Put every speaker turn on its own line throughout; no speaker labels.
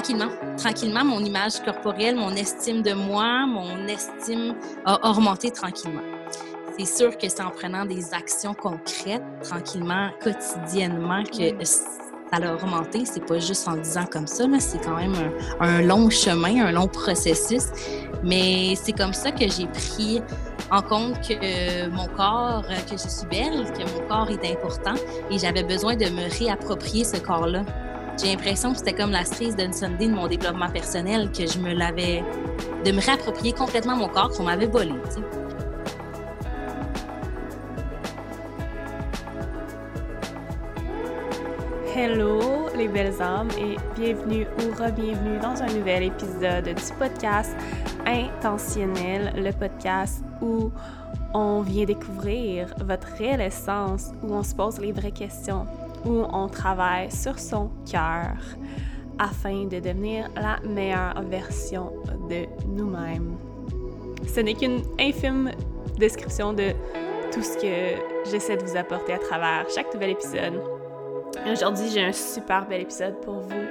tranquillement, tranquillement, mon image corporelle, mon estime de moi, mon estime a augmenté tranquillement. C'est sûr que c'est en prenant des actions concrètes, tranquillement, quotidiennement, que mm. ça a augmenté. C'est pas juste en disant comme ça, c'est quand même un, long chemin, un long processus. Mais c'est comme ça que j'ai pris en compte que mon corps, que je suis belle, que mon corps est important et j'avais besoin de me réapproprier ce corps-là. J'ai l'impression que c'était comme la cerise d'un Sunday de mon développement personnel, que je me l'avais. de me réapproprier complètement mon corps qu'on m'avait volé.
Hello les belles âmes et bienvenue ou re-bienvenue dans un nouvel épisode du podcast Intentionnel, le podcast où on vient découvrir votre réelle essence, où on se pose les vraies questions, où on travaille sur son cœur afin de devenir la meilleure version de nous-mêmes. Ce n'est qu'une infime description de tout ce que j'essaie de vous apporter à travers chaque nouvel épisode. Aujourd'hui, j'ai un super bel épisode pour vous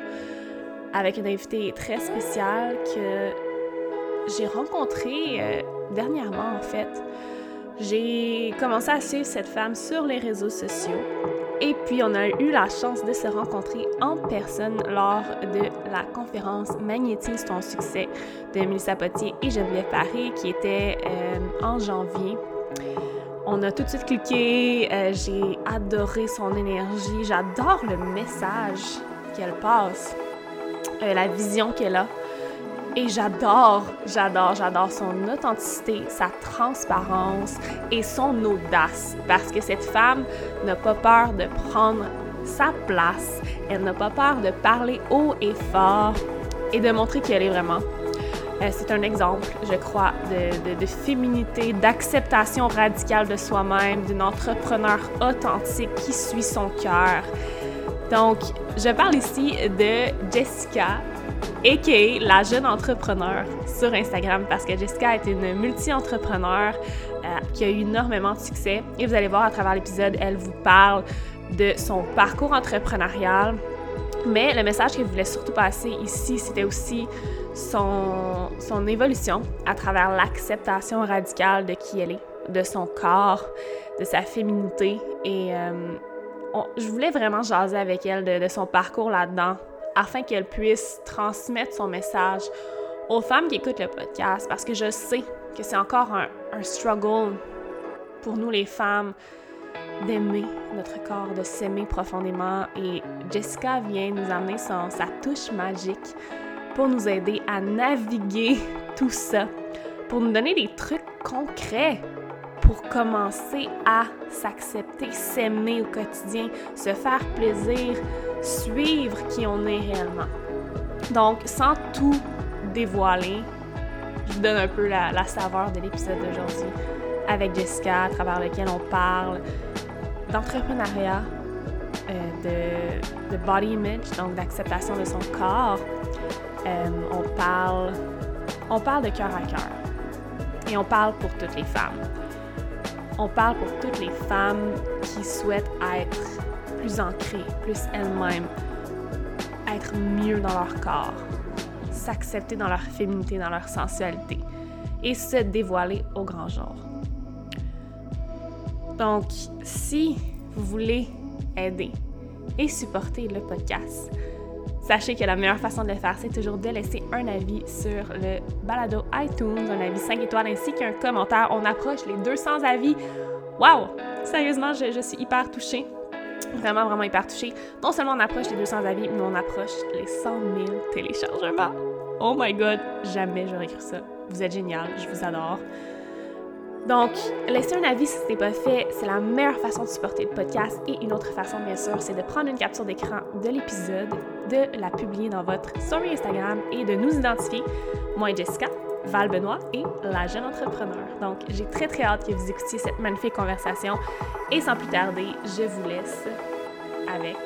avec une invitée très spéciale que j'ai rencontrée euh, dernièrement en fait. J'ai commencé à suivre cette femme sur les réseaux sociaux et puis, on a eu la chance de se rencontrer en personne lors de la conférence Magnétise ton succès de Mélissa Potier et Geneviève Paris qui était euh, en janvier. On a tout de suite cliqué, euh, j'ai adoré son énergie, j'adore le message qu'elle passe, euh, la vision qu'elle a. Et j'adore, j'adore, j'adore son authenticité, sa transparence et son audace. Parce que cette femme n'a pas peur de prendre sa place. Elle n'a pas peur de parler haut et fort et de montrer qui elle est vraiment. Euh, c'est un exemple, je crois, de, de féminité, d'acceptation radicale de soi-même, d'une entrepreneur authentique qui suit son cœur. Donc, je parle ici de Jessica a.k.a. la jeune entrepreneur sur Instagram parce que Jessica est une multi-entrepreneur euh, qui a eu énormément de succès. Et vous allez voir à travers l'épisode, elle vous parle de son parcours entrepreneurial. Mais le message qu'elle voulait surtout passer ici, c'était aussi son, évolution à travers l'acceptation radicale de qui elle est, de son corps, de sa féminité. Et euh, je voulais vraiment jaser avec elle de son parcours là-dedans, afin qu'elle puisse transmettre son message aux femmes qui écoutent le podcast parce que je sais que c'est encore un, struggle pour nous les femmes d'aimer notre corps, de s'aimer profondément. Et Jessica vient nous amener son, sa touche magique pour nous aider à naviguer tout ça, pour nous donner des trucs concrets pour commencer à s'accepter, s'aimer au quotidien, se faire plaisir, suivre qui on est réellement. Donc, sans tout dévoiler, je vous donne un peu la, saveur de l'épisode d'aujourd'hui avec Jessica, à travers lequel on parle d'entrepreneuriat, euh, de, body image, donc d'acceptation de son corps. Euh, on parle, on parle de cœur à cœur et on parle pour toutes les femmes. On parle pour toutes les femmes qui souhaitent être plus ancrées, plus elles-mêmes, être mieux dans leur corps, s'accepter dans leur féminité, dans leur sensualité et se dévoiler au grand jour. Donc, si vous voulez aider et supporter le podcast, sachez que la meilleure façon de le faire, c'est toujours de laisser un avis sur le balado iTunes, un avis 5 étoiles ainsi qu'un commentaire. On approche les 200 avis. Wow! Sérieusement, je, je suis hyper touchée. Vraiment, vraiment hyper touchée. Non seulement on approche les 200 avis, mais on approche les 100 000 téléchargements. Oh my god, jamais j'aurais cru ça. Vous êtes génial, je vous adore. Donc, laisser un avis si ce n'est pas fait, c'est la meilleure façon de supporter le podcast. Et une autre façon, bien sûr, c'est de prendre une capture d'écran de l'épisode, de la publier dans votre story Instagram et de nous identifier, moi et Jessica, Val Benoît et la jeune entrepreneur. Donc, j'ai très très hâte que vous écoutiez cette magnifique conversation. Et sans plus tarder, je vous laisse avec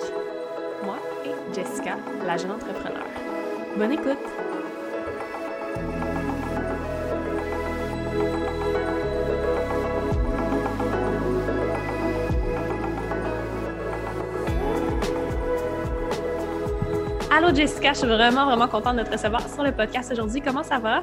moi et Jessica, la jeune entrepreneur. Bonne écoute! Allô Jessica, je suis vraiment, vraiment contente de te recevoir sur le podcast aujourd'hui. Comment ça va?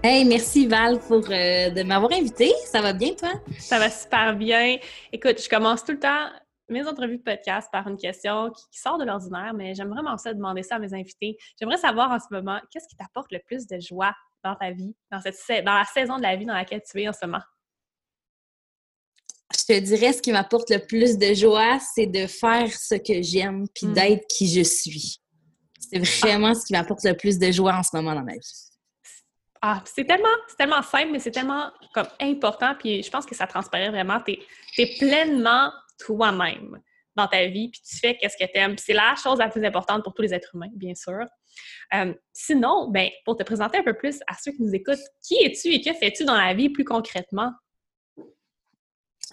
Hey, merci Val pour euh, de m'avoir invité. Ça va bien, toi?
Ça va super bien. Écoute, je commence tout le temps mes entrevues de podcast par une question qui, sort de l'ordinaire, mais j'aime vraiment ça demander ça à mes invités. J'aimerais savoir en ce moment, qu'est-ce qui t'apporte le plus de joie dans ta vie, dans, cette, dans la saison de la vie dans laquelle tu es en ce moment?
Je te dirais, ce qui m'apporte le plus de joie, c'est de faire ce que j'aime puis hmm. d'être qui je suis. C'est vraiment ce qui m'apporte le plus de joie en ce moment dans ma vie.
Ah, c'est tellement, tellement simple, mais c'est tellement comme important. Puis je pense que ça transparaît vraiment. Tu es, pleinement toi-même dans ta vie, puis tu fais qu'est-ce que tu aimes. C'est la chose la plus importante pour tous les êtres humains, bien sûr. Euh, sinon, ben, pour te présenter un peu plus à ceux qui nous écoutent, qui es-tu et que fais-tu dans la vie plus concrètement?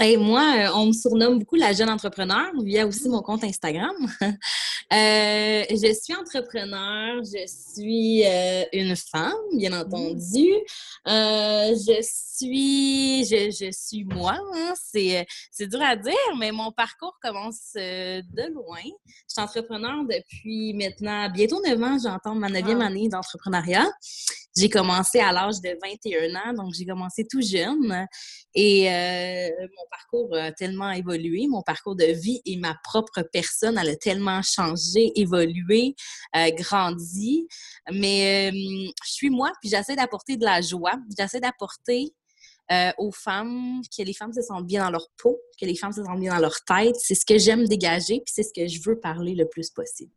Et moi, euh, on me surnomme beaucoup la jeune entrepreneur via aussi mon compte Instagram. Euh, je suis entrepreneur, je suis euh, une femme, bien mmh. entendu. je suis, je, suis moi. Hein. C'est, c'est dur à dire, mais mon parcours commence de loin. Je suis entrepreneur depuis maintenant bientôt 9 ans. J'entends ma neuvième année d'entrepreneuriat. J'ai commencé à l'âge de 21 ans, donc j'ai commencé tout jeune. Et euh, mon parcours a tellement évolué, mon parcours de vie et ma propre personne, elle a tellement changé, évolué, euh, grandi. Mais euh, je suis moi, puis j'essaie d'apporter de la joie, j'essaie d'apporter aux femmes que les femmes se sentent bien dans leur peau, que les femmes se sentent bien dans leur tête. C'est ce que j'aime dégager, puis c'est ce que je veux parler le plus possible.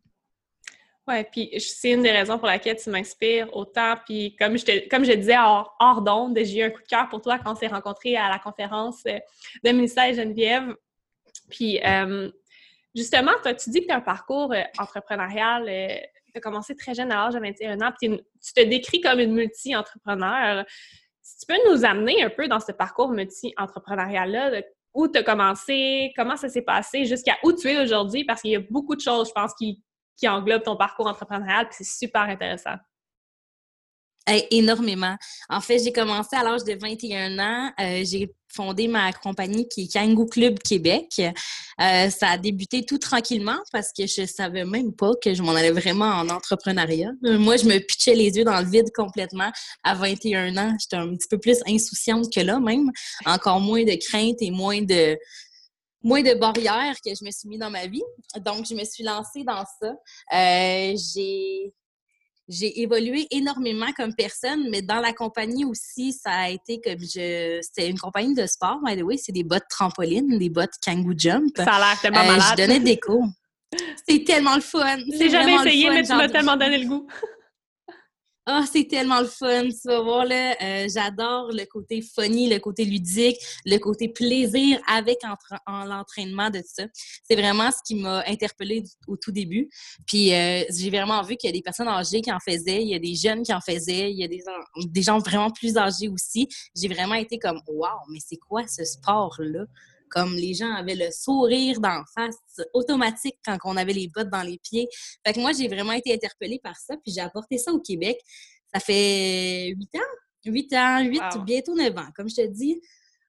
Oui, puis c'est une des raisons pour laquelle tu m'inspires autant. Puis comme je, te, comme je disais hors, hors d'onde, j'ai eu un coup de cœur pour toi quand on s'est rencontrés à la conférence euh, de ministère Geneviève. Puis euh, justement, toi, tu dis que tu as un parcours euh, entrepreneurial. tu as commencé très jeune à l'âge de 21 ans. Puis tu te décris comme une multi-entrepreneur. Si tu peux nous amener un peu dans ce parcours multi-entrepreneurial-là, où tu as commencé, comment ça s'est passé, jusqu'à où tu es aujourd'hui, parce qu'il y a beaucoup de choses, je pense, qui qui englobe ton parcours entrepreneurial, puis c'est super intéressant.
énormément. En fait, j'ai commencé à l'âge de 21 ans. Euh, j'ai fondé ma compagnie qui est Kangoo Club Québec. Euh, ça a débuté tout tranquillement parce que je savais même pas que je m'en allais vraiment en entrepreneuriat. Moi, je me pitchais les yeux dans le vide complètement. À 21 ans, j'étais un petit peu plus insouciante que là même. Encore moins de crainte et moins de, moins de barrières que je me suis mis dans ma vie. Donc, je me suis lancée dans ça. Euh, j'ai j'ai évolué énormément comme personne, mais dans la compagnie aussi, ça a été comme je. C'était une compagnie de sport, by the way, c'est des bottes trampoline, des bottes Kangoo Jump.
Ça a l'air tellement euh, malade.
Je donnais des cours. C'est tellement le fun.
J'ai jamais essayé, mais tu m'as tellement donné le goût.
Ah, c'est tellement le fun, tu vas voir là. Euh, j'adore le côté funny, le côté ludique, le côté plaisir avec en, l'entraînement de ça. C'est vraiment ce qui m'a interpellée au tout début. Puis euh, j'ai vraiment vu qu'il y a des personnes âgées qui en faisaient, il y a des jeunes qui en faisaient, il y a des, des gens vraiment plus âgés aussi. J'ai vraiment été comme, wow, mais c'est quoi ce sport-là? Comme les gens avaient le sourire d'en face automatique quand on avait les bottes dans les pieds. Fait que moi, j'ai vraiment été interpellée par ça, puis j'ai apporté ça au Québec. Ça fait huit ans, huit ans, huit, bientôt neuf ans, comme je te dis.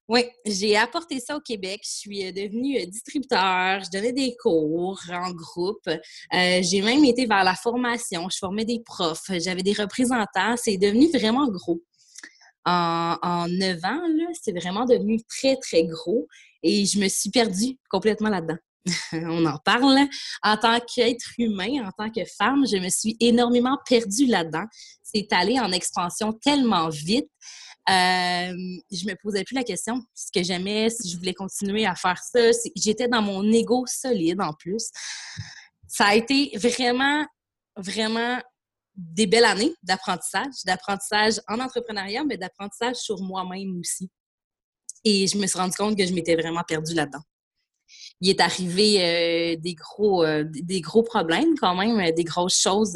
Oui, j'ai apporté ça au Québec. Je suis euh, devenue euh, distributeur. Je donnais des cours en groupe. Euh, j'ai même été vers la formation. Je formais des profs. J'avais des représentants. C'est devenu vraiment gros. En, neuf ans, c'est vraiment devenu très, très gros. Et je me suis perdue complètement là-dedans. On en parle. En tant qu'être humain, en tant que femme, je me suis énormément perdue là-dedans. C'est allé en expansion tellement vite. Euh, je me posais plus la question ce que j'aimais, si je voulais continuer à faire ça. J'étais dans mon ego solide en plus. Ça a été vraiment, vraiment des belles années d'apprentissage, d'apprentissage en entrepreneuriat, mais d'apprentissage sur moi-même aussi. Et je me suis rendu compte que je m'étais vraiment perdue là-dedans. Il est arrivé euh, des, gros, euh, des gros problèmes quand même, euh, des grosses choses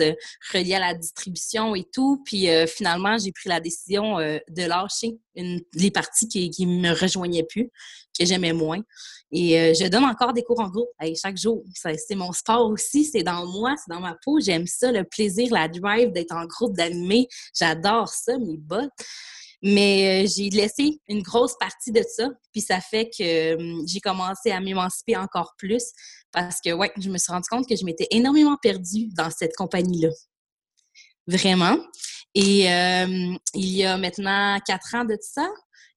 reliées à la distribution et tout. Puis finalement, j'ai pris la décision de lâcher une, les parties qui ne me rejoignaient plus, que j'aimais moins. Et je donne encore des cours en groupe chaque jour. C'est mon sport aussi, c'est dans moi, c'est dans ma peau. J'aime ça, le plaisir, la drive d'être en groupe, d'animer. J'adore ça, mes bottes. Mais euh, j'ai laissé une grosse partie de ça, puis ça fait que hum, j'ai commencé à m'émanciper encore plus parce que, ouais, je me suis rendu compte que je m'étais énormément perdue dans cette compagnie-là. Vraiment. Et euh, il y a maintenant quatre ans de ça,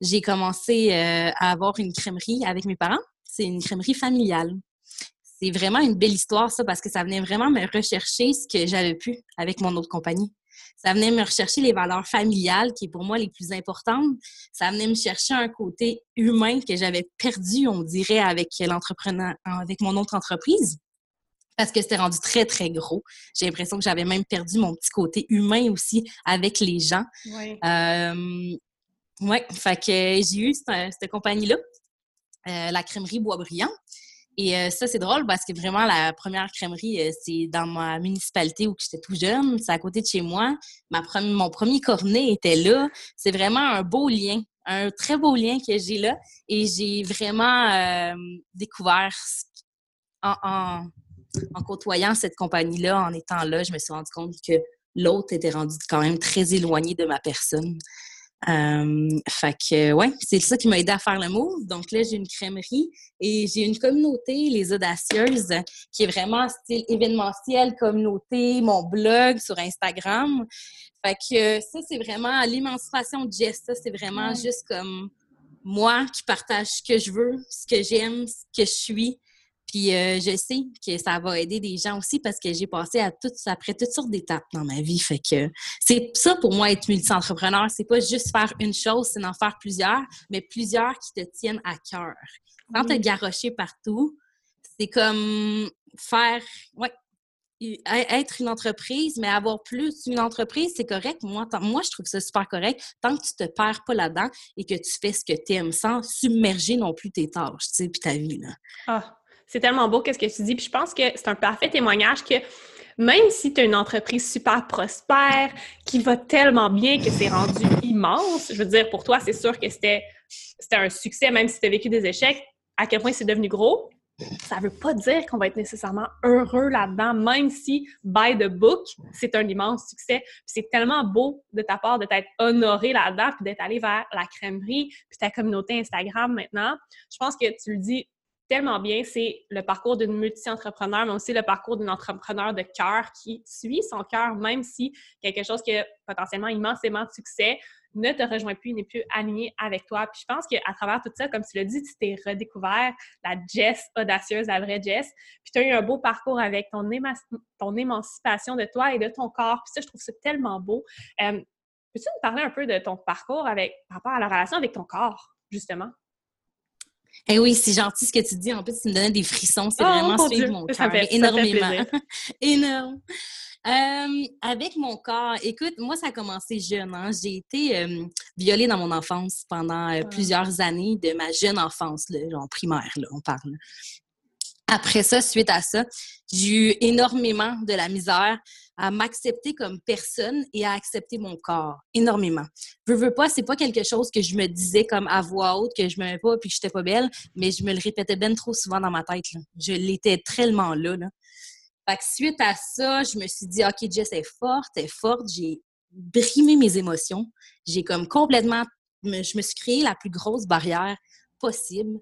j'ai commencé euh, à avoir une crèmerie avec mes parents. C'est une crèmerie familiale. C'est vraiment une belle histoire, ça, parce que ça venait vraiment me rechercher ce que j'avais pu avec mon autre compagnie. Ça venait me rechercher les valeurs familiales, qui est pour moi les plus importantes. Ça venait me chercher un côté humain que j'avais perdu, on dirait, avec l'entrepreneur, avec mon autre entreprise parce que c'était rendu très, très gros. J'ai l'impression que j'avais même perdu mon petit côté humain aussi avec les gens. Oui. Euh, ouais, fait que j'ai eu cette, compagnie-là, euh, la crèmerie Boisbriand. Et euh, ça, c'est drôle parce que vraiment, la première crèmerie, euh, c'est dans ma municipalité où j'étais tout jeune. C'est à côté de chez moi. Ma mon premier cornet était là. C'est vraiment un beau lien, un très beau lien que j'ai là. Et j'ai vraiment euh, découvert en, en, côtoyant cette compagnie-là, en étant là, je me suis rendu compte que l'autre était rendu quand même très éloigné de ma personne. Euh, fait que, ouais, c'est ça qui m'a aidé à faire le move. Donc là, j'ai une crèmerie et j'ai une communauté, les Audacieuses, qui est vraiment style événementiel, communauté, mon blog sur Instagram. Fait que ça, c'est vraiment l'émancipation de Jess. Ça, c'est vraiment juste comme moi qui partage ce que je veux, ce que j'aime, ce que je suis. Puis euh, je sais que ça va aider des gens aussi parce que j'ai passé à tout, après toutes sortes d'étapes dans ma vie. Fait que c'est ça pour moi être multi-entrepreneur. C'est pas juste faire une chose, c'est d'en faire plusieurs, mais plusieurs qui te tiennent à cœur. Quand te garrocher partout, c'est comme faire, ouais, être une entreprise, mais avoir plus une entreprise, c'est correct. Moi, moi, je trouve ça super correct tant que tu te perds pas là-dedans et que tu fais ce que tu aimes sans submerger non plus tes tâches, tu sais, puis ta vie. Là.
Ah, c'est tellement beau qu'est-ce que tu dis? Puis je pense que c'est un parfait témoignage que même si tu as une entreprise super prospère, qui va tellement bien que c'est rendu immense, je veux dire, pour toi, c'est sûr que c'était un succès, même si tu as vécu des échecs, à quel point c'est devenu gros, ça ne veut pas dire qu'on va être nécessairement heureux là-dedans, même si by the book, c'est un immense succès. c'est tellement beau de ta part de t'être honoré là-dedans, puis d'être allé vers la crèmerie, puis ta communauté Instagram maintenant. Je pense que tu le dis tellement bien, c'est le parcours d'une multi-entrepreneur, mais aussi le parcours d'une entrepreneur de cœur qui suit son cœur, même si quelque chose qui a potentiellement immensément de succès ne te rejoint plus, n'est plus aligné avec toi. Puis je pense qu'à travers tout ça, comme tu l'as dit, tu t'es redécouvert la Jess audacieuse, la vraie Jess. Puis tu as eu un beau parcours avec ton, émancipation de toi et de ton corps. Puis ça, je trouve ça tellement beau. Euh, peux-tu nous parler un peu de ton parcours avec, par rapport à la relation avec ton corps, justement?
Eh oui, c'est gentil ce que tu dis. En plus, tu me donnais des frissons. C'est oh, vraiment suivre mon cœur. Énormément. Énorme. Euh, avec mon corps, écoute, moi, ça a commencé jeune. Hein. J'ai été euh, violée dans mon enfance pendant euh, plusieurs années de ma jeune enfance, là, genre primaire, là, on parle. Après ça, suite à ça, j'ai eu énormément de la misère à m'accepter comme personne et à accepter mon corps. Énormément. Je veux pas, c'est pas quelque chose que je me disais comme à voix haute, que je m'aimais pas puis que j'étais pas belle, mais je me le répétais bien trop souvent dans ma tête. Je l'étais tellement là, là. Fait que suite à ça, je me suis dit, OK, Jess est forte, est forte. J'ai brimé mes émotions. J'ai comme complètement, je me suis créé la plus grosse barrière possible.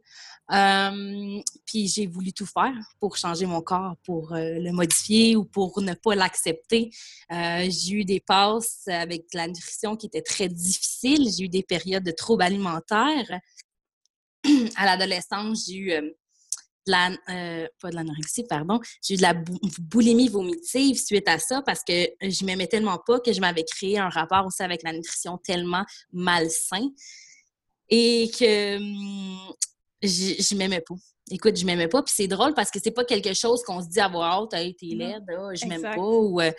puis j'ai voulu tout faire pour changer mon corps, pour euh, le modifier ou pour ne pas l'accepter. Euh, j'ai eu des passes avec la nutrition qui étaient très difficiles. J'ai eu des périodes de troubles alimentaires. à l'adolescence, j'ai eu euh, de la, pas de l'anorexie, pardon, j'ai eu de la boulimie vomitive suite à ça parce que je m'aimais tellement pas que je m'avais créé un rapport aussi avec la nutrition tellement malsain et que hum, je, m'aimais pas. Écoute, je m'aimais pas. Puis c'est drôle parce que c'est pas quelque chose qu'on se dit à voix haute, hey, t'es laide, je m'aime pas. Ou, euh,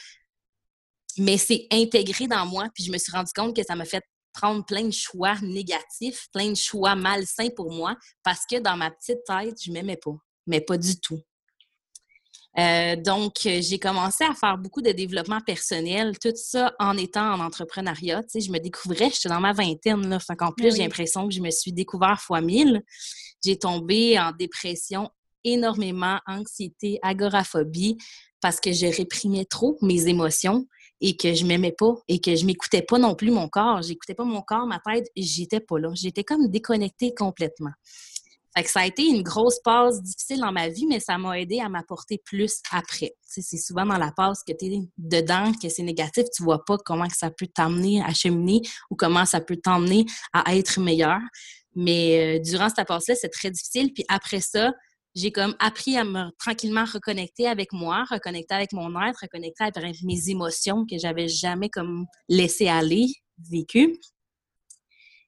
mais c'est intégré dans moi. Puis je me suis rendu compte que ça m'a fait prendre plein de choix négatifs, plein de choix malsains pour moi parce que dans ma petite tête, je m'aimais pas. Mais pas du tout. Euh, donc, j'ai commencé à faire beaucoup de développement personnel, tout ça en étant en entrepreneuriat. Tu sais, je me découvrais, j'étais dans ma vingtaine, là. Fait qu'en plus, j'ai l'impression que je me suis découvert fois mille. J'ai tombé en dépression énormément, anxiété, agoraphobie, parce que je réprimais trop mes émotions et que je m'aimais pas et que je m'écoutais pas non plus mon corps. J'écoutais pas mon corps, ma tête, j'étais pas là. J'étais comme déconnectée complètement. Fait que ça a été une grosse passe difficile dans ma vie, mais ça m'a aidé à m'apporter plus après. c'est souvent dans la passe que tu es dedans, que c'est négatif, tu vois pas comment que ça peut t'amener à cheminer ou comment ça peut t'emmener à être meilleur. Mais euh, durant cette passe-là, c'est très difficile. Puis après ça, j'ai comme appris à me tranquillement reconnecter avec moi, reconnecter avec mon être, reconnecter avec mes émotions que j'avais jamais comme laissé aller, vécues.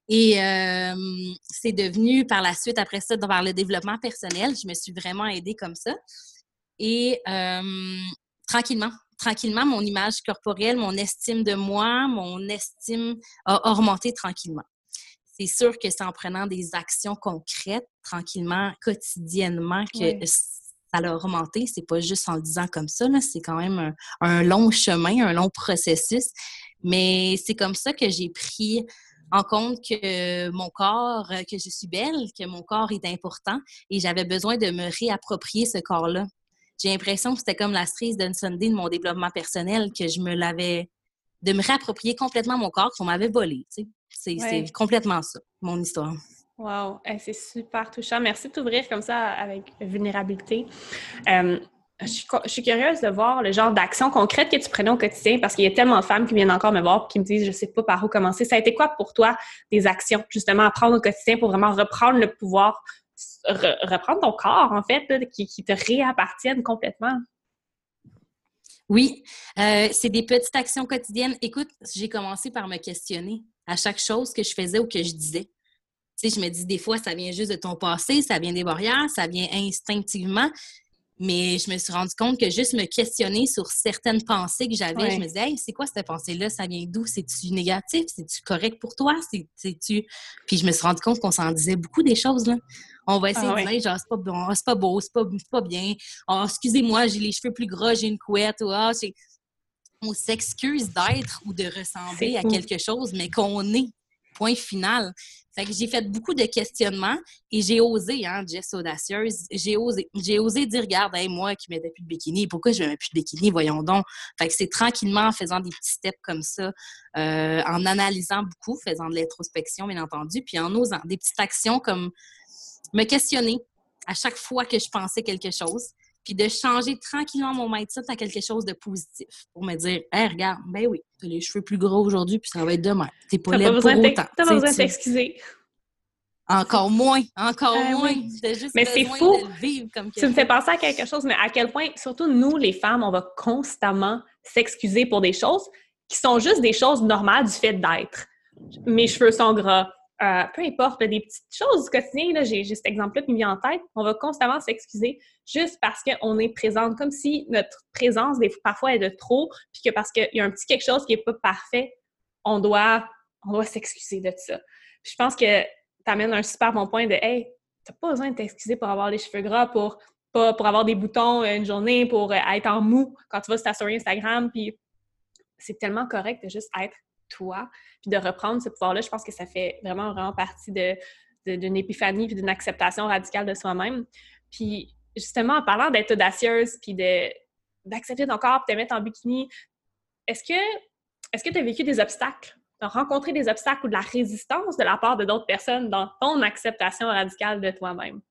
Et euh, c'est devenu par la suite, après ça, par le développement personnel, je me suis vraiment aidée comme ça. Et euh, tranquillement, tranquillement, mon image corporelle, mon estime de moi, mon estime a augmenté tranquillement. C'est sûr que c'est en prenant des actions concrètes, tranquillement, quotidiennement, que ça a augmenté. C'est pas juste en le disant comme ça, c'est quand même un, long chemin, un long processus. Mais c'est comme ça que j'ai pris en compte que mon corps, euh, que je suis belle, que mon corps est important et j'avais besoin de me réapproprier ce corps-là. J'ai l'impression que c'était comme la cerise d'un Sunday de mon développement personnel, que je me l'avais, de me réapproprier complètement mon corps qu'on m'avait volé. C'est complètement ça, mon histoire.
Wow, c'est super touchant. Merci de t'ouvrir comme ça avec vulnérabilité. Euh, je suis, curieuse de voir le genre d'action concrète que tu prenais au quotidien parce qu'il y a tellement de femmes qui viennent encore me voir et qui me disent je sais pas par où commencer. Ça a été quoi pour toi des actions justement à prendre au quotidien pour vraiment reprendre le pouvoir, reprendre ton corps en fait, qui, te réappartiennent complètement?
Oui, euh, c'est des petites actions quotidiennes. Écoute, j'ai commencé par me questionner à chaque chose que je faisais ou que je disais. Tu je me dis des fois, ça vient juste de ton passé, ça vient des barrières, ça vient instinctivement. Mais je me suis rendu compte que juste me questionner sur certaines pensées que j'avais, je me disais, hey, c'est quoi cette pensée-là? Ça vient d'où? C'est-tu négatif? C'est-tu correct pour toi? C'est-tu? Puis je me suis rendu compte qu'on s'en disait beaucoup des choses, là. On va essayer ah de dire, genre, c'est pas bon, c'est pas beau, c'est pas, pas bien. Oh, excusez-moi, j'ai les cheveux plus gras, j'ai une couette. Ou, oh, on s'excuse d'être ou de ressembler à quelque chose, mais qu'on est. Point final. Fait que j'ai fait beaucoup de questionnements et j'ai osé, hein, Jess audacieuse, j'ai osé. J'ai osé dire, regarde, moi qui mettais plus de bikini, pourquoi je ne mets plus de bikini, voyons donc. Fait que c'est tranquillement en faisant des petits steps comme ça, euh, en analysant beaucoup, faisant de l'introspection, bien entendu, puis en osant des petites actions comme me questionner à chaque fois que je pensais quelque chose puis de changer tranquillement mon mindset à quelque chose de positif pour me dire hey, regarde, ben oui, t'as les cheveux plus gros aujourd'hui, puis ça va être demain. T'es pas là pour autant.
T'as pas besoin de t'excuser.
Encore moins, encore ben moins. Juste
mais c'est fou. tu me fais penser à quelque chose, mais à quel point, surtout nous, les femmes, on va constamment s'excuser pour des choses qui sont juste des choses normales du fait d'être. Mes cheveux sont gras, euh, peu importe, des petites choses du quotidien, j'ai cet exemple-là qui me vient en tête, on va constamment s'excuser juste parce qu'on est présente, comme si notre présence, parfois, est de trop, puis que parce qu'il y a un petit quelque chose qui n'est pas parfait, on doit, on doit s'excuser de ça. je pense que tu amènes un super bon point de Hey, t'as pas besoin de t'excuser pour avoir les cheveux gras, pour, pour avoir des boutons une journée, pour euh, être en mou quand tu vas sur ta story Instagram, puis c'est tellement correct de juste être toi, puis de reprendre ce pouvoir-là, je pense que ça fait vraiment, vraiment partie de, d'une épiphanie puis d'une acceptation radicale de soi-même. Puis justement, en parlant d'être audacieuse puis de, d'accepter ton corps, de te mettre en bikini, est-ce que est-ce que tu as vécu des obstacles? Tu rencontré des obstacles ou de la résistance de la part de d'autres personnes dans ton acceptation radicale de toi-même?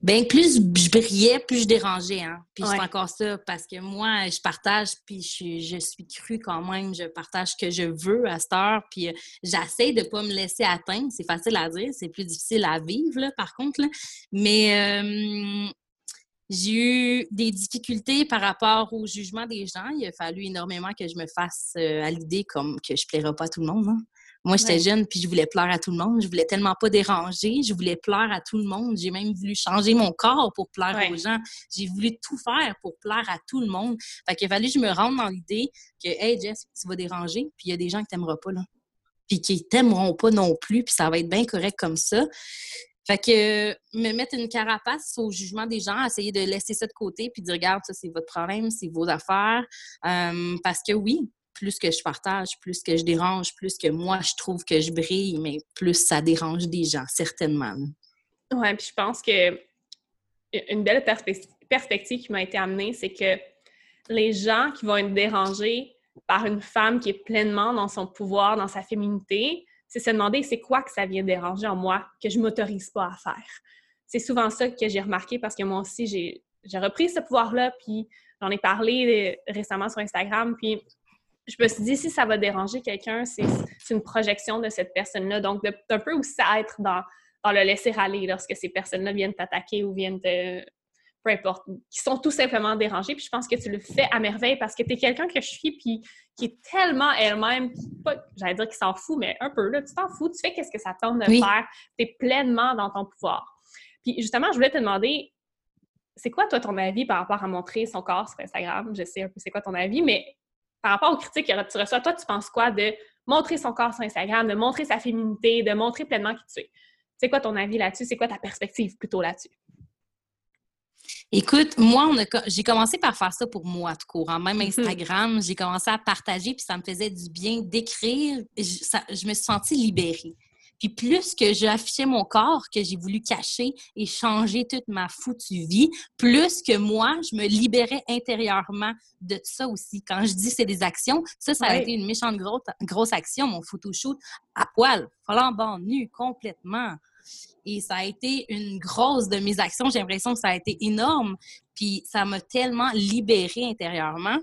Ben plus je brillais, plus je dérangeais. Hein? Puis c'est encore ça, parce que moi, je partage, puis je, je suis crue quand même, je partage ce que je veux à cette heure, puis euh, j'essaie de pas me laisser atteindre. C'est facile à dire, c'est plus difficile à vivre, là, par contre. Là. Mais euh, j'ai eu des difficultés par rapport au jugement des gens. Il a fallu énormément que je me fasse euh, à l'idée comme que je plairai pas à tout le monde. Hein? Moi, j'étais jeune, puis je voulais plaire à tout le monde. Je voulais tellement pas déranger. Je voulais plaire à tout le monde. J'ai même voulu changer mon corps pour plaire aux gens. J'ai voulu tout faire pour plaire à tout le monde. Fait qu'il a fallu que je me rende dans l'idée que, hey, Jess, tu vas déranger, puis il y a des gens qui t'aimeront pas, là. Puis qui t'aimeront pas non plus, puis ça va être bien correct comme ça. Fait que me mettre une carapace au jugement des gens, essayer de laisser ça de côté, puis dire, regarde, ça, c'est votre problème, c'est vos affaires. Euh, parce que oui, plus que je partage, plus que je dérange, plus que moi je trouve que je brille, mais plus ça dérange des gens, certainement.
Oui, puis je pense que une belle perspective qui m'a été amenée, c'est que les gens qui vont être dérangés par une femme qui est pleinement dans son pouvoir, dans sa féminité, c'est se demander c'est quoi que ça vient déranger en moi que je m'autorise pas à faire? C'est souvent ça que j'ai remarqué parce que moi aussi, j'ai repris ce pouvoir-là, puis j'en ai parlé euh, récemment sur Instagram, puis je me suis dit, si ça va déranger quelqu'un, c'est une projection de cette personne-là. Donc, d'un peu aussi être dans, dans le laisser-aller lorsque ces personnes-là viennent t'attaquer ou viennent te, peu importe, qui sont tout simplement dérangés. Puis je pense que tu le fais à merveille parce que tu es quelqu'un que je suis, puis qui est tellement elle-même, j'allais dire qu'il s'en fout, mais un peu, là, tu t'en fous, tu fais qu'est-ce que ça tente de faire, tu es pleinement dans ton pouvoir. Puis justement, je voulais te demander, c'est quoi, toi, ton avis par rapport à montrer son corps sur Instagram? Je sais un peu c'est quoi ton avis, mais par rapport aux critiques que tu reçois, toi, tu penses quoi de montrer son corps sur Instagram, de montrer sa féminité, de montrer pleinement qui tu es? C'est quoi ton avis là-dessus? C'est quoi ta perspective plutôt là-dessus?
Écoute, moi, j'ai commencé par faire ça pour moi, tout court. Hein. Même mhm. Instagram, j'ai commencé à partager, puis ça me faisait du bien d'écrire. Je, je, me suis sentie libérée. Puis plus que j'affichais mon corps, que j'ai voulu cacher et changer toute ma foutue vie, plus que moi, je me libérais intérieurement de ça aussi. Quand je dis c'est des actions, ça, ça a été une méchante grosse, grosse action, mon photoshoot à poil, flambant nu, complètement. Et ça a été une grosse de mes actions. J'ai l'impression que ça a été énorme. Puis ça m'a tellement libérée intérieurement.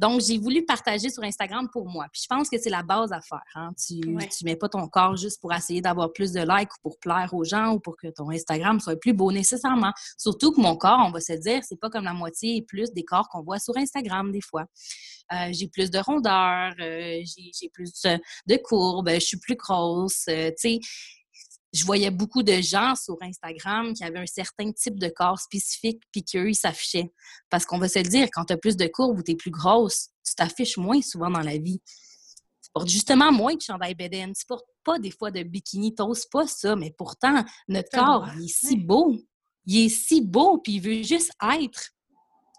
Donc, j'ai voulu partager sur Instagram pour moi. Puis je pense que c'est la base à faire. Hein. Tu ne mets pas ton corps juste pour essayer d'avoir plus de likes ou pour plaire aux gens ou pour que ton Instagram soit plus beau nécessairement. Surtout que mon corps, on va se dire, c'est pas comme la moitié et plus des corps qu'on voit sur Instagram des fois. Euh, j'ai plus de rondeur, euh, j'ai plus de courbes, je suis plus grosse. Euh, tu sais, je voyais beaucoup de gens sur Instagram qui avaient un certain type de corps spécifique puis qu'eux, ils s'affichaient. Parce qu'on va se le dire, quand tu as plus de courbes ou tu es plus grosse, tu t'affiches moins souvent dans la vie. Tu portes justement moins de chandail BDN. Tu portes pas des fois de bikini. Tu pas ça, mais pourtant, notre corps, il est si beau. Il est si beau, puis il veut juste être.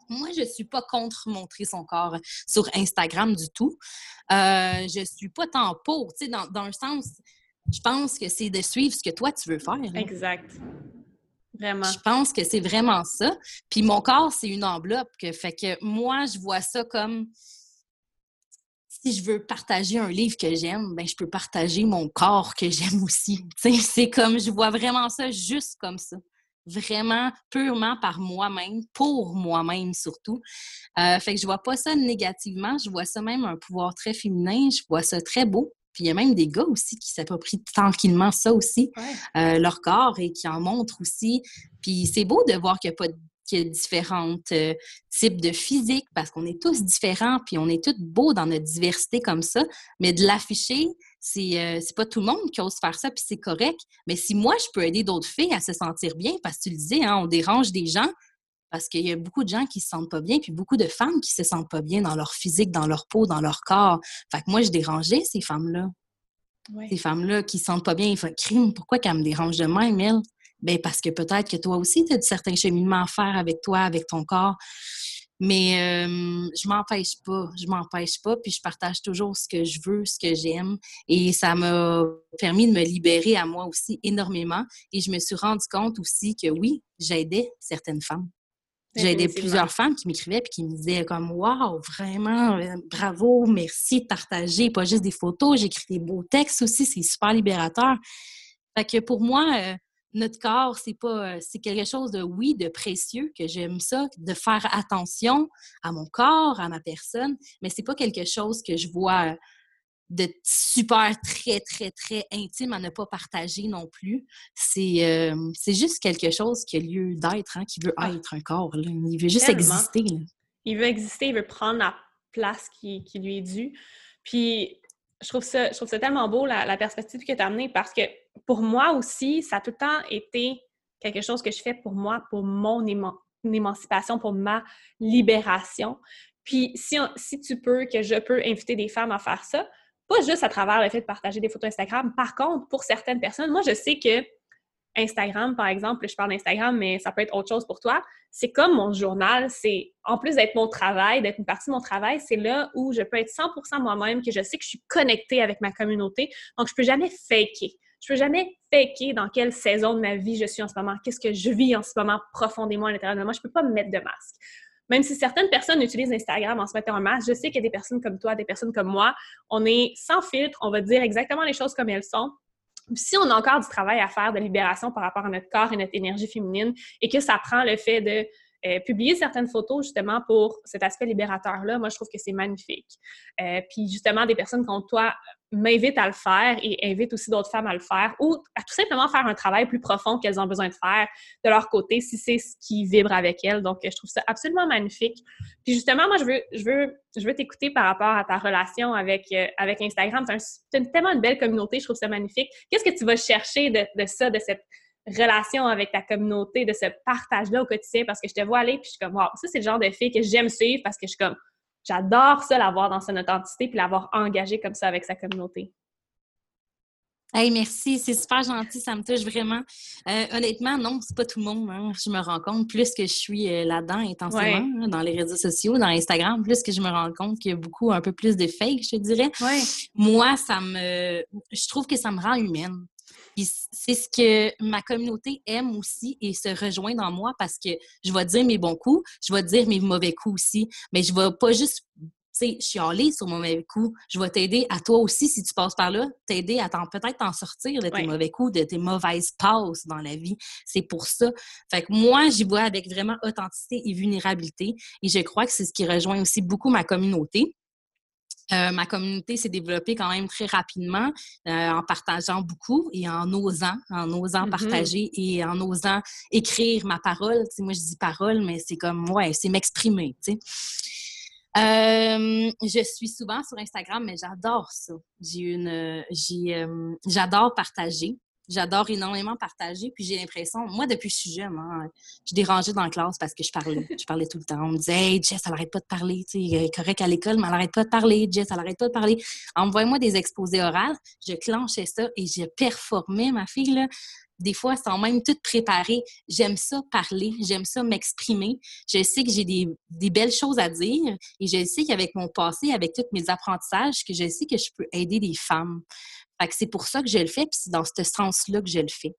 Moi, je suis pas contre montrer son corps sur Instagram du tout. Euh, je suis pas tant pour, tu sais, dans, dans un sens je pense que c'est de suivre ce que toi, tu veux faire.
Exact. Vraiment.
Je pense que c'est vraiment ça. Puis mon corps, c'est une enveloppe. Que, fait que moi, je vois ça comme si je veux partager un livre que j'aime, ben je peux partager mon corps que j'aime aussi. C'est comme, je vois vraiment ça juste comme ça. Vraiment, purement par moi-même, pour moi-même surtout. Euh, fait que je vois pas ça négativement, je vois ça même un pouvoir très féminin, je vois ça très beau. Puis il y a même des gars aussi qui s'approprient tranquillement ça aussi, euh, leur corps, et qui en montrent aussi. Puis c'est beau de voir qu'il n'y a pas qu'il y a différents euh, types de physique parce qu'on est tous différents puis on est tous beaux dans notre diversité comme ça. Mais de l'afficher, c'est euh, pas tout le monde qui ose faire ça puis c'est correct. Mais si moi, je peux aider d'autres filles à se sentir bien parce que tu le disais, hein, on dérange des gens, parce qu'il y a beaucoup de gens qui se sentent pas bien, puis beaucoup de femmes qui se sentent pas bien dans leur physique, dans leur peau, dans leur corps. Fait que moi, je dérangeais ces femmes-là. Ces femmes-là qui se sentent pas bien, ils font crime, pourquoi qu'elles me dérangent de même, elles? Ben parce que peut-être que toi aussi, tu as certains cheminements à faire avec toi, avec ton corps. Mais euh, je m'empêche pas, je m'empêche pas, puis je partage toujours ce que je veux, ce que j'aime. Et ça m'a permis de me libérer à moi aussi énormément. Et je me suis rendu compte aussi que oui, j'aidais certaines femmes. J'ai aidé plusieurs femmes qui m'écrivaient et qui me disaient comme Waouh, vraiment, euh, bravo, merci de partager, pas juste des photos, j'écris des beaux textes aussi, c'est super libérateur. Fait que pour moi, euh, notre corps, c'est pas euh, c'est quelque chose de oui, de précieux, que j'aime ça, de faire attention à mon corps, à ma personne, mais c'est pas quelque chose que je vois de super très, très, très intime à ne pas partager non plus. C'est euh, juste quelque chose qui a lieu d'être, hein, qui veut ah. être un corps. Il veut juste exister.
Il veut exister, il veut prendre la place qui, qui, lui est due. Puis, je trouve ça, je trouve ça tellement beau, la, perspective que tu as amenée, parce que pour moi aussi, ça a tout le temps été quelque chose que je fais pour moi, pour mon émancipation, pour ma libération. Puis, si, si tu peux, que je peux inviter des femmes à faire ça, pas juste à travers le fait de partager des photos Instagram. Par contre, pour certaines personnes, moi, je sais que Instagram, par exemple, je parle d'Instagram, mais ça peut être autre chose pour toi. C'est comme mon journal. C'est, en plus d'être mon travail, d'être une partie de mon travail, c'est là où je peux être 100% moi-même, que je sais que je suis connectée avec ma communauté. Donc, je peux jamais faker. Je peux jamais faker dans quelle saison de ma vie je suis en ce moment, qu'est-ce que je vis en ce moment profondément à l'intérieur de moi. Je peux pas me mettre de masque. Même si certaines personnes utilisent Instagram en se mettant en masque, je sais qu'il y a des personnes comme toi, des personnes comme moi, on est sans filtre, on va dire exactement les choses comme elles sont. Si on a encore du travail à faire de libération par rapport à notre corps et notre énergie féminine et que ça prend le fait de euh, publier certaines photos justement pour cet aspect libérateur-là, moi, je trouve que c'est magnifique. Euh, puis justement, des personnes comme toi m'invitent à le faire et invitent aussi d'autres femmes à le faire ou à tout simplement faire un travail plus profond qu'elles ont besoin de faire de leur côté si c'est ce qui vibre avec elles. Donc, je trouve ça absolument magnifique. Puis justement, moi, je veux, je veux, je veux t'écouter par rapport à ta relation avec, euh, avec Instagram. C'est une, tellement une belle communauté, je trouve ça magnifique. Qu'est-ce que tu vas chercher de ça, de cette relation avec ta communauté, de ce partage-là au quotidien parce que je te vois aller puis je suis comme, wow, ça, c'est le genre de fille que j'aime suivre parce que je suis comme, j'adore ça, l'avoir dans son authenticité puis l'avoir engagé comme ça avec sa communauté.
Hey, merci, c'est super gentil, ça me touche vraiment. Euh, honnêtement, non, c'est pas tout le monde. Hein. Je me rends compte, plus que je suis euh, là-dedans intensément, hein, dans les réseaux sociaux, dans Instagram, plus que je me rends compte qu'il y a beaucoup, un peu plus de fake, je dirais. Moi, ça me. Je trouve que ça me rend humaine c'est ce que ma communauté aime aussi et se rejoint dans moi parce que je vais dire mes bons coups, je vais dire mes mauvais coups aussi, mais je vais pas juste chialer sur mon mauvais coup. Je vais t'aider à toi aussi, si tu passes par là, t'aider à peut-être t'en sortir de tes mauvais coups, de tes mauvaises passes dans la vie. C'est pour ça. Fait que moi, j'y vois avec vraiment authenticité et vulnérabilité. Et je crois que c'est ce qui rejoint aussi beaucoup ma communauté. Euh, ma communauté s'est développée quand même très rapidement euh, en partageant beaucoup et en osant, en osant mm-hmm. partager et en osant écrire ma parole. moi, je dis parole, mais c'est comme, ouais, c'est m'exprimer. Euh, je suis souvent sur Instagram, mais j'adore ça. J'ai une, j'adore partager. J'adore énormément partager. Puis j'ai l'impression, moi, depuis que je suis jeune, hein, je dérangeais dans la classe parce que je parlais. Je parlais tout le temps. On me disait, hey, Jess, elle arrête pas de parler. Tu sais, correct à l'école, mais elle arrête pas de parler. Jess, elle arrête pas de parler. Envoie-moi des exposés oraux. Je clenchais ça et je performais, ma fille, là des fois sans même tout préparer. J'aime ça parler, j'aime ça m'exprimer. Je sais que j'ai des, des, belles choses à dire et je sais qu'avec mon passé, avec tous mes apprentissages, que je sais que je peux aider des femmes c'est pour ça que je le fais, puis c'est dans ce sens-là que je le fais.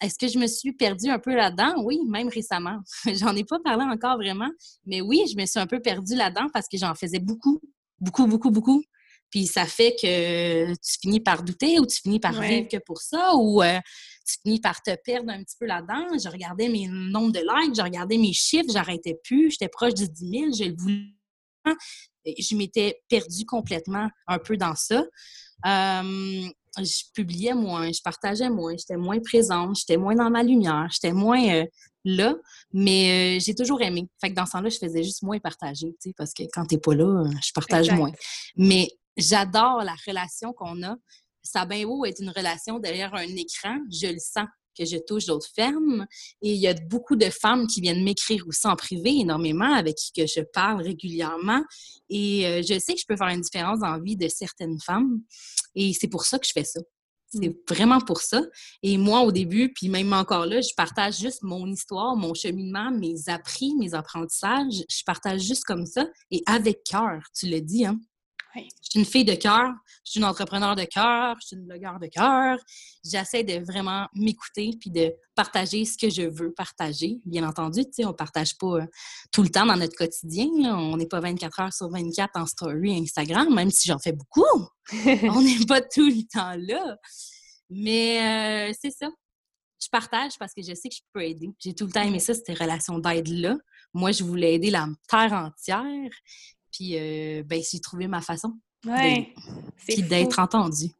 Est-ce que je me suis perdue un peu là-dedans? Oui, même récemment. j'en ai pas parlé encore vraiment, mais oui, je me suis un peu perdue là-dedans parce que j'en faisais beaucoup, beaucoup, beaucoup, beaucoup. Puis ça fait que tu finis par douter ou tu finis par vivre que pour ça ou euh, tu finis par te perdre un petit peu là-dedans? Je regardais mes nombres de likes, je regardais mes chiffres, j'arrêtais plus, j'étais proche de 10 000, je le voulais. Je m'étais perdue complètement un peu dans ça. Euh, je publiais moins, je partageais moins, j'étais moins présente, j'étais moins dans ma lumière, j'étais moins euh, là, mais euh, j'ai toujours aimé. Fait que dans ce temps-là, je faisais juste moins partager, tu sais, parce que quand t'es pas là, je partage moins. Mais j'adore la relation qu'on a. Ça a bien beau être une relation derrière un écran, je le sens que je touche d'autres femmes. Et il y a beaucoup de femmes qui viennent m'écrire aussi en privé énormément, avec qui que je parle régulièrement. Et euh, je sais que je peux faire une différence dans la vie de certaines femmes. Et c'est pour ça que je fais ça. C'est mm. vraiment pour ça. Et moi, au début, puis même encore là, je partage juste mon histoire, mon cheminement, mes appris, mes apprentissages. Je partage juste comme ça et avec cœur, tu le dis, hein? Je suis une fille de cœur, je suis une entrepreneur de cœur, je suis une blogueur de cœur. J'essaie de vraiment m'écouter puis de partager ce que je veux partager. Bien entendu, tu sais, on partage pas euh, tout le temps dans notre quotidien. On n'est pas 24 heures sur 24 en story Instagram, même si j'en fais beaucoup. on n'est pas tout le temps là. Mais euh, c'est ça. Je partage parce que je sais que je peux aider. J'ai tout le temps aimé ça, cette relation d'aide-là. Moi, je voulais aider la terre entière. Puis, euh, ben, j'ai trouvé ma façon
ouais,
d'être entendue.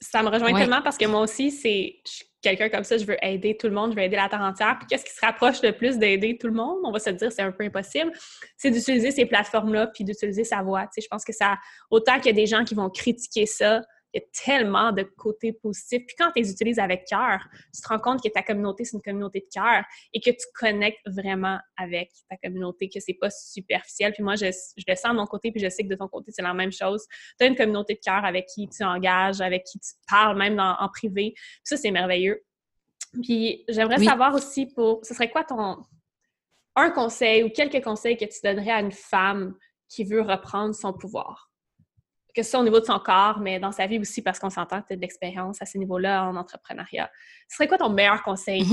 ça me rejoint tellement parce que moi aussi, c'est quelqu'un comme ça, je veux aider tout le monde, je veux aider la terre entière. Puis qu'est-ce qui se rapproche le plus d'aider tout le monde? On va se dire c'est un peu impossible. C'est d'utiliser ces plateformes-là puis d'utiliser sa voix. Tu sais, je pense que ça, autant qu'il y a des gens qui vont critiquer ça, y a tellement de côtés positifs. Puis quand tu les utilises avec cœur, tu te rends compte que ta communauté, c'est une communauté de cœur et que tu connectes vraiment avec ta communauté, que c'est pas superficiel. Puis moi, je, je, le sens de mon côté, puis je sais que de ton côté, c'est la même chose. Tu as une communauté de cœur avec qui tu engages, avec qui tu parles, même en privé. Puis ça, c'est merveilleux. Puis j'aimerais savoir aussi pour... Ce serait quoi ton... Un conseil ou quelques conseils que tu donnerais à une femme qui veut reprendre son pouvoir? Que ce soit au niveau de son corps, mais dans sa vie aussi, parce qu'on s'entend que de l'expérience à ce niveau-là en entrepreneuriat. Ce serait quoi ton meilleur conseil?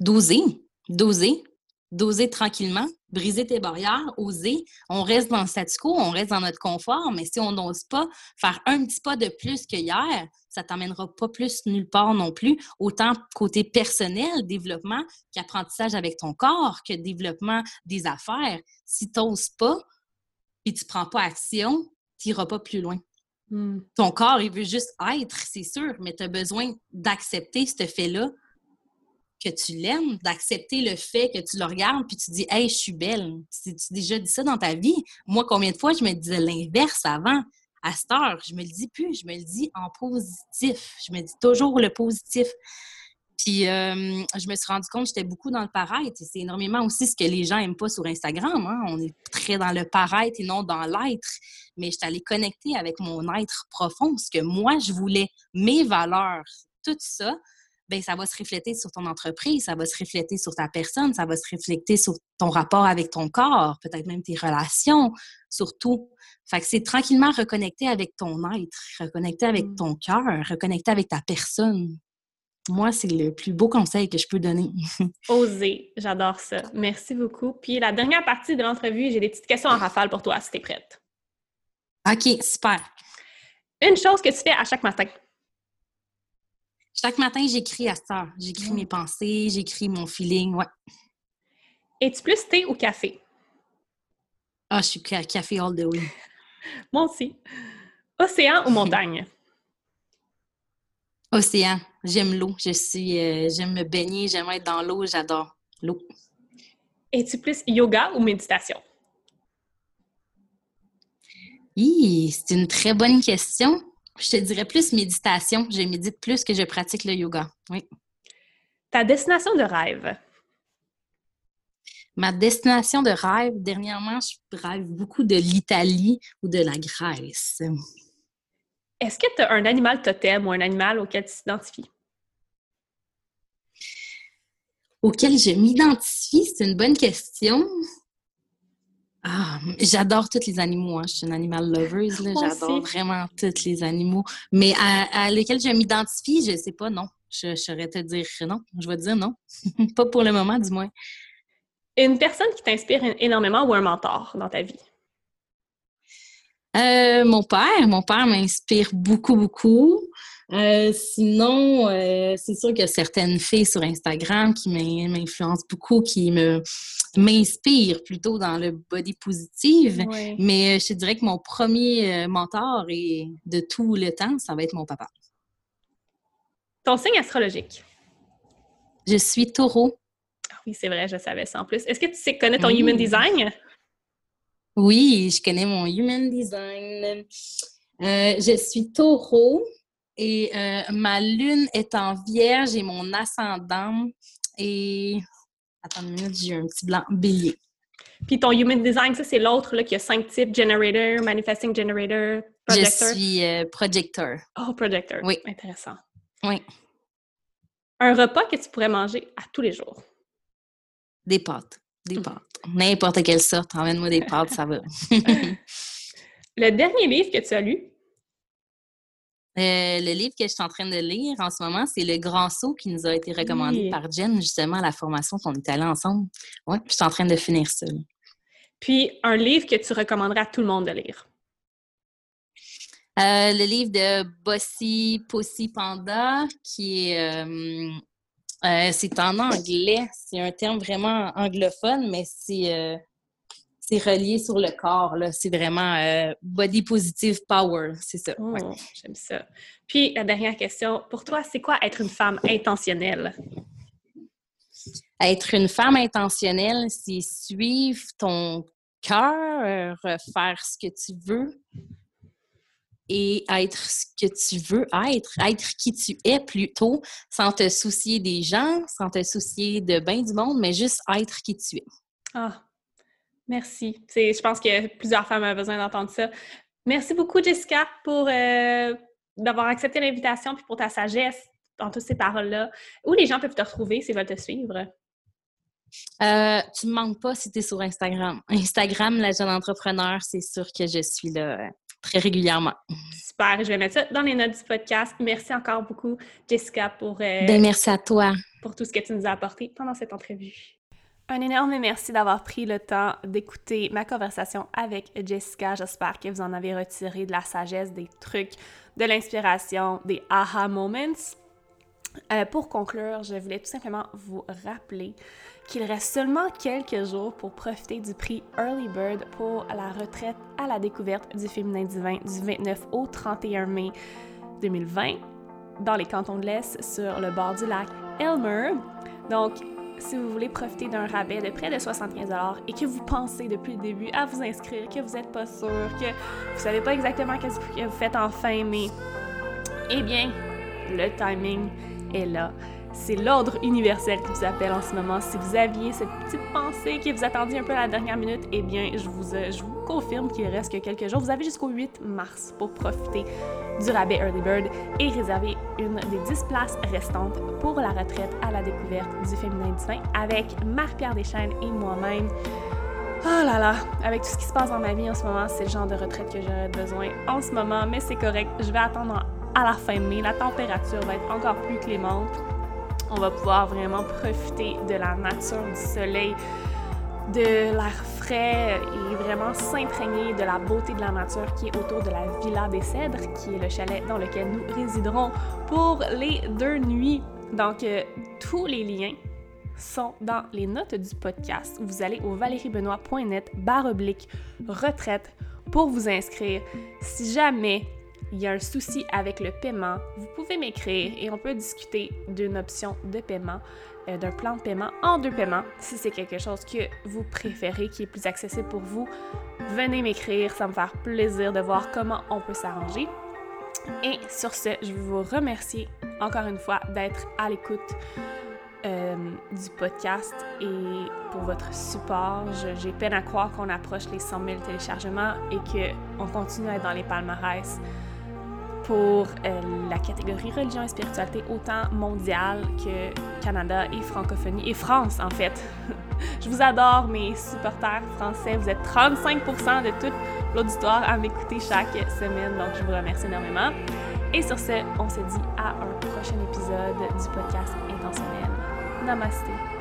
D'oser. D'oser, d'oser tranquillement, briser tes barrières, oser. On reste dans le statu quo, on reste dans notre confort, mais si on n'ose pas faire un petit pas de plus que hier, ça t'amènera pas plus nulle part non plus, autant côté personnel, développement, qu'apprentissage avec ton corps, que développement des affaires. Si tu n'oses pas et tu prends pas action, tu n'iras pas plus loin. Hmm. Ton corps, il veut juste être, c'est sûr, mais tu as besoin d'accepter ce fait-là que tu l'aimes, d'accepter le fait que tu le regardes puis tu dis Hey, je suis belle. Tu, tu déjà dit ça dans ta vie. Moi, combien de fois je me disais l'inverse avant? À cette heure, je me le dis plus, je me le dis en positif. Je me dis toujours le positif. Puis euh, je me suis rendu compte que j'étais beaucoup dans le paraître. C'est énormément aussi ce que les gens n'aiment pas sur Instagram. Hein. On est très dans le paraître et non dans l'être. Mais je suis allée connecter avec mon être profond, ce que moi je voulais, mes valeurs, tout ça ben ça va se refléter sur ton entreprise, ça va se refléter sur ta personne, ça va se refléter sur ton rapport avec ton corps, peut-être même tes relations, surtout. Fait que c'est tranquillement reconnecter avec ton être, reconnecter avec mmh. ton cœur, reconnecter avec ta personne. Moi, c'est le plus beau conseil que je peux donner.
Oser, j'adore ça. Merci beaucoup. Puis la dernière partie de l'entrevue, j'ai des petites questions en rafale pour toi, si tu es prête.
OK, super.
Une chose que tu fais à chaque matin.
Chaque matin, j'écris à ça. J'écris mes pensées, j'écris mon feeling, ouais.
Es-tu plus thé ou café?
Ah, je suis café all the way.
Moi aussi. Océan ou montagne?
Océan. J'aime l'eau. Je suis, euh, j'aime me baigner, j'aime être dans l'eau, j'adore l'eau.
Es-tu plus yoga ou méditation?
c'est une très bonne question. Je te dirais plus méditation. Je médite plus que je pratique le yoga. Oui.
Ta destination de rêve?
Ma destination de rêve, dernièrement, je rêve beaucoup de l'Italie ou de la Grèce.
Est-ce que tu as un animal totem ou un animal auquel tu t'identifies?
Auquel je m'identifie, c'est une bonne question. Ah, j'adore tous les animaux. Hein. Je suis une animal lover. J'adore vraiment tous les animaux. Mais à, lesquels je m'identifie, je ne sais pas, non. Je, saurais te dire non. Je vais dire non. pas pour le moment, du moins.
Une personne qui t'inspire énormément ou un mentor dans ta vie?
Euh, mon père. Mon père m'inspire beaucoup, beaucoup. Euh, sinon, euh, c'est sûr qu'il y a certaines filles sur Instagram qui m'influencent beaucoup, qui me m'inspirent plutôt dans le body positive. Mais je te dirais que mon premier mentor et de tout le temps, ça va être mon papa.
Ton signe astrologique?
Je suis taureau.
Ah oui, c'est vrai, je savais ça en plus. Est-ce que tu sais, connais ton Human Design?
Oui, je connais mon Human Design. je suis taureau. Et euh, ma lune est en vierge et mon ascendant est. Attends une minute, j'ai un petit blanc bélier.
Puis ton Human Design, ça, c'est l'autre qui a cinq types Generator, Manifesting Generator,
Projector. Je suis euh, Projector.
Oh, Projector.
Oui.
Intéressant.
Oui.
Un repas que tu pourrais manger à tous les jours?
Des pâtes. Des pâtes. N'importe quelle sorte. Emmène-moi des pâtes, ça va.
Le dernier livre que tu as lu?
Euh, le livre que je suis en train de lire en ce moment, c'est Le Grand Saut qui nous a été recommandé par Jen, justement, à la formation qu'on est allé ensemble. Oui, je suis en train de finir ça.
Puis, un livre que tu recommanderais à tout le monde de lire?
Euh, le livre de Bossy Pussy Panda, qui est. Euh, c'est en anglais. C'est un terme vraiment anglophone, mais c'est c'est relié sur le corps. C'est vraiment euh, body positive power, c'est ça.
Oh, j'aime ça. Puis, la dernière question, pour toi, c'est quoi être une femme intentionnelle?
Être une femme intentionnelle, c'est suivre ton cœur, faire ce que tu veux et être ce que tu veux être, être qui tu es plutôt, sans te soucier des gens, sans te soucier de bien du monde, mais juste être qui tu es.
Ah, Merci. je pense que plusieurs femmes ont besoin d'entendre ça. Merci beaucoup, Jessica, pour euh, d'avoir accepté l'invitation puis pour ta sagesse dans toutes ces paroles-là. Où les gens peuvent te retrouver s'ils veulent te suivre?
Euh, tu ne me manques pas si tu es sur Instagram. Instagram, la jeune entrepreneur, c'est sûr que je suis là euh, très régulièrement.
Super, je vais mettre ça dans les notes du podcast. Merci encore beaucoup, Jessica, pour.
ben, merci à toi
pour tout ce que tu nous as apporté pendant cette entrevue. Un énorme merci d'avoir pris le temps d'écouter ma conversation avec Jessica. J'espère que vous en avez retiré de la sagesse, des trucs, de l'inspiration, des aha moments. Euh, pour conclure, je voulais tout simplement vous rappeler qu'il reste seulement quelques jours pour profiter du prix Early Bird pour la retraite à la découverte du féminin divin du 29 au 31 mai 2020 dans les cantons de l'Est sur le bord du lac Elmer. Donc, si vous voulez profiter d'un rabais de près de 75 et que vous pensez depuis le début à vous inscrire, que vous n'êtes pas sûr, que vous savez pas exactement ce que vous faites enfin, mais eh bien, le timing est là. C'est l'ordre universel qui vous appelle en ce moment. Si vous aviez cette petite pensée que vous attendiez un peu à la dernière minute, eh bien, je vous, euh, je vous confirme qu'il reste que quelques jours. Vous avez jusqu'au 8 mars pour profiter du rabais Early Bird et réserver une des 10 places restantes pour la retraite à la découverte du féminin divin avec Marc-Pierre Deschaines et moi-même. Oh là là, avec tout ce qui se passe dans ma vie en ce moment, c'est le genre de retraite que j'aurais besoin en ce moment, mais c'est correct. Je vais attendre à la fin mai. La température va être encore plus clémente. On va pouvoir vraiment profiter de la nature, du soleil, de l'air frais et vraiment s'imprégner de la beauté de la nature qui est autour de la Villa des Cèdres, qui est le chalet dans lequel nous résiderons pour les deux nuits. Donc, euh, tous les liens sont dans les notes du podcast. Vous allez au valeriebenoît.net barre oblique retraite pour vous inscrire. Si jamais il y a un souci avec le paiement, vous pouvez m'écrire et on peut discuter d'une option de paiement, euh, d'un plan de paiement en deux paiements, si c'est quelque chose que vous préférez, qui est plus accessible pour vous. Venez m'écrire, ça me faire plaisir de voir comment on peut s'arranger. Et sur ce, je vous remercier encore une fois d'être à l'écoute euh, du podcast et pour votre support. J'ai peine à croire qu'on approche les 100 000 téléchargements et qu'on continue à être dans les palmarès pour euh, la catégorie religion et spiritualité, autant mondiale que Canada et francophonie, et France en fait. je vous adore, mes supporters français. Vous êtes 35 de tout l'auditoire à m'écouter chaque semaine, donc je vous remercie énormément. Et sur ce, on se dit à un prochain épisode du podcast intentionnel. Namaste.